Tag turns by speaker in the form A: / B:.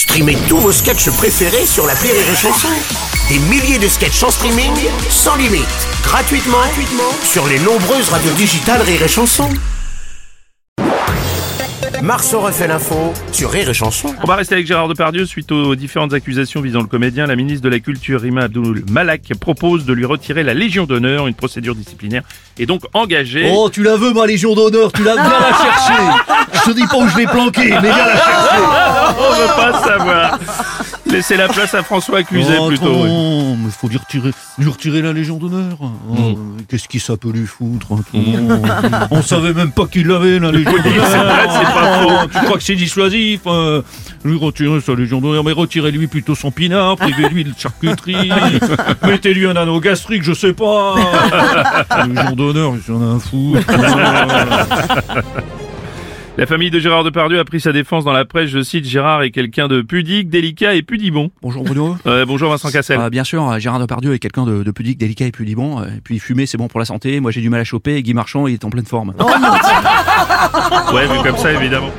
A: Streamez tous vos sketchs préférés sur la Rire et Chanson. Des milliers de sketchs en streaming, sans limite, gratuitement, gratuitement sur les nombreuses radios digitales Rire et Chanson. Marceau refait l'info sur Rire et Chanson.
B: On va rester avec Gérard Depardieu suite aux différentes accusations visant le comédien. La ministre de la Culture, Rima Abdul Malak, propose de lui retirer la Légion d'honneur. Une procédure disciplinaire est donc engagée.
C: Oh, tu la veux, ma Légion d'honneur, tu la viens la chercher. Je te dis pas où je l'ai planqué, mais viens la chercher.
B: On veut pas savoir. Laissez la place à François accusé
C: Oh,
B: plutôt. oui.
C: mais faut lui retirer, lui retirer la Légion d'honneur. Oh,
B: Hmm.
C: Qu'est-ce qui ça peut lui foutre attends. On savait même pas qu'il l'avait, la Légion d'honneur.
B: c'est pas
C: Oh, Tu crois que c'est dissuasif euh, Lui retirer sa Légion d'honneur, mais retirez-lui plutôt son pinard, privez-lui de charcuterie, mettez-lui un anneau gastrique, je sais pas. Légion d'honneur, il en a un fou.
B: La famille de Gérard Depardieu a pris sa défense dans la presse. Je cite Gérard est quelqu'un de pudique, délicat et pudibon.
D: Bonjour Bruno.
B: Euh, bonjour Vincent Cassel.
D: Euh, bien sûr, euh, Gérard Depardieu est quelqu'un de, de pudique, délicat et pudibon. euh, Et puis fumer, c'est bon pour la santé. Moi, j'ai du mal à choper. Et Guy Marchand, il est en pleine forme.
B: Ouais, vu comme ça, évidemment.